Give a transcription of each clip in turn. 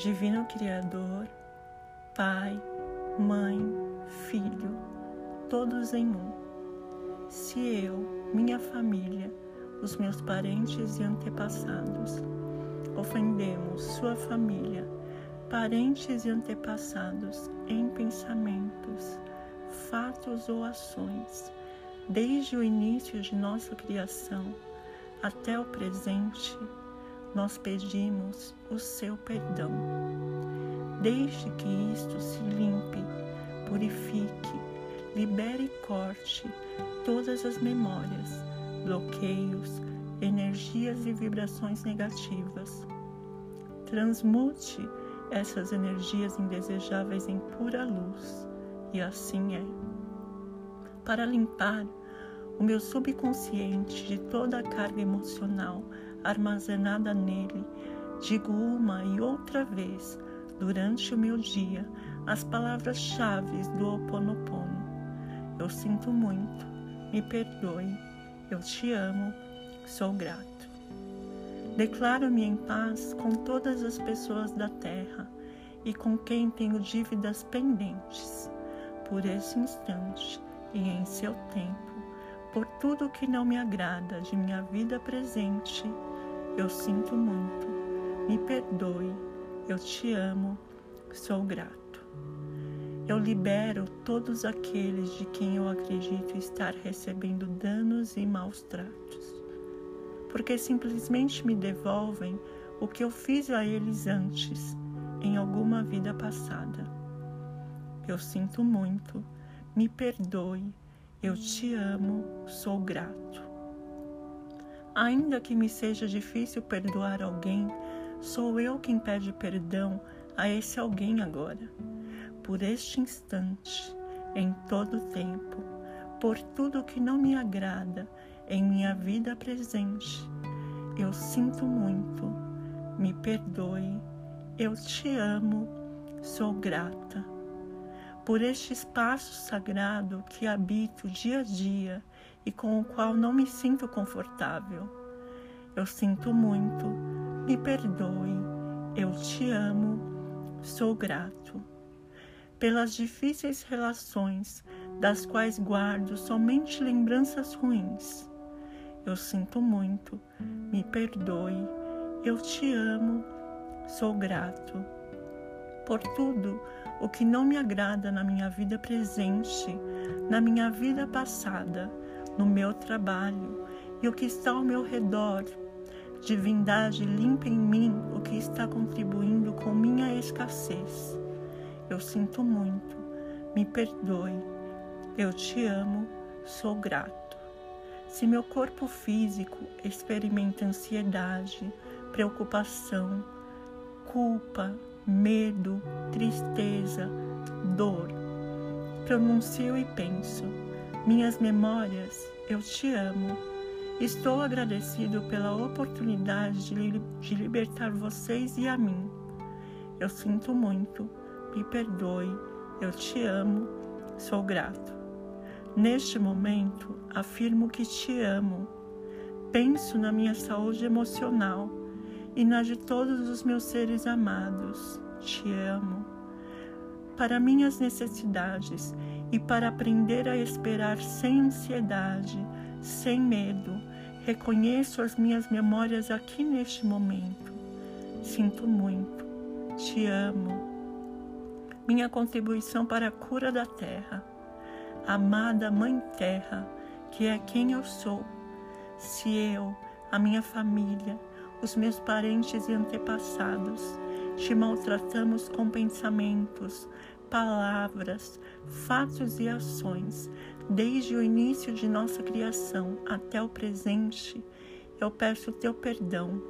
Divino Criador, Pai, Mãe, Filho, todos em um. Se eu, minha família, os meus parentes e antepassados, ofendemos sua família, parentes e antepassados em pensamentos, fatos ou ações, desde o início de nossa criação até o presente, nós pedimos o seu perdão. Deixe que isto se limpe, purifique, libere e corte todas as memórias, bloqueios, energias e vibrações negativas. Transmute essas energias indesejáveis em pura luz, e assim é. Para limpar o meu subconsciente de toda a carga emocional armazenada nele, digo uma e outra vez durante o meu dia as palavras-chave do Ho Oponopono. Eu sinto muito, me perdoe, eu te amo, sou grato. Declaro-me em paz com todas as pessoas da terra e com quem tenho dívidas pendentes, por esse instante e em seu tempo, por tudo que não me agrada de minha vida presente. Eu sinto muito, me perdoe, eu te amo, sou grato. Eu libero todos aqueles de quem eu acredito estar recebendo danos e maus tratos, porque simplesmente me devolvem o que eu fiz a eles antes, em alguma vida passada. Eu sinto muito, me perdoe, eu te amo, sou grato. Ainda que me seja difícil perdoar alguém, sou eu quem pede perdão a esse alguém agora. Por este instante, em todo o tempo, por tudo que não me agrada em minha vida presente. Eu sinto muito, me perdoe, eu te amo, sou grata. Por este espaço sagrado que habito dia a dia e com o qual não me sinto confortável. Eu sinto muito, me perdoe, eu te amo, sou grato. Pelas difíceis relações, das quais guardo somente lembranças ruins. Eu sinto muito, me perdoe, eu te amo, sou grato. Por tudo o que não me agrada na minha vida presente, na minha vida passada, no meu trabalho e o que está ao meu redor. Divindade, limpa em mim o que está contribuindo com minha escassez. Eu sinto muito, me perdoe. Eu te amo, sou grato. Se meu corpo físico experimenta ansiedade, preocupação, culpa, medo, tristeza, dor, pronuncio e penso minhas memórias, eu te amo. Estou agradecido pela oportunidade de, libertar vocês e a mim. Eu sinto muito, me perdoe, eu te amo, sou grato. Neste momento, afirmo que te amo. Penso na minha saúde emocional e na de todos os meus seres amados. Te amo. Para minhas necessidades e para aprender a esperar sem ansiedade, sem medo, reconheço as minhas memórias aqui neste momento. Sinto muito, te amo. Minha contribuição para a cura da terra. Amada Mãe Terra, que é quem eu sou. Se eu, a minha família, os meus parentes e antepassados te maltratamos com pensamentos, palavras, fatos e ações, desde o início de nossa criação até o presente, eu peço o teu perdão.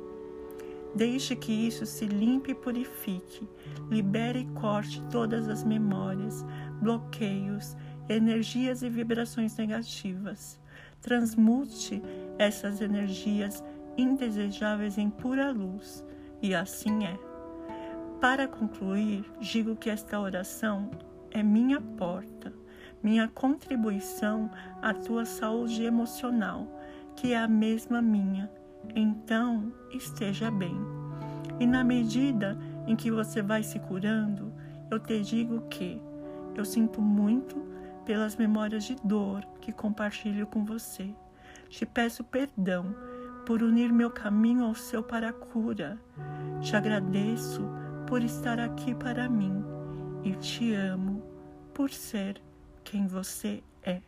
Deixe que isso se limpe e purifique, libere e corte todas as memórias, bloqueios, energias e vibrações negativas. Transmute essas energias indesejáveis em pura luz, e assim é. Para concluir, digo que esta oração é minha porta, minha contribuição à tua saúde emocional, que é a mesma minha. Então, esteja bem. E na medida em que você vai se curando, eu te digo que eu sinto muito pelas memórias de dor que compartilho com você. Te peço perdão por unir meu caminho ao seu para a cura. Te agradeço por estar aqui para mim e te amo por ser quem você é.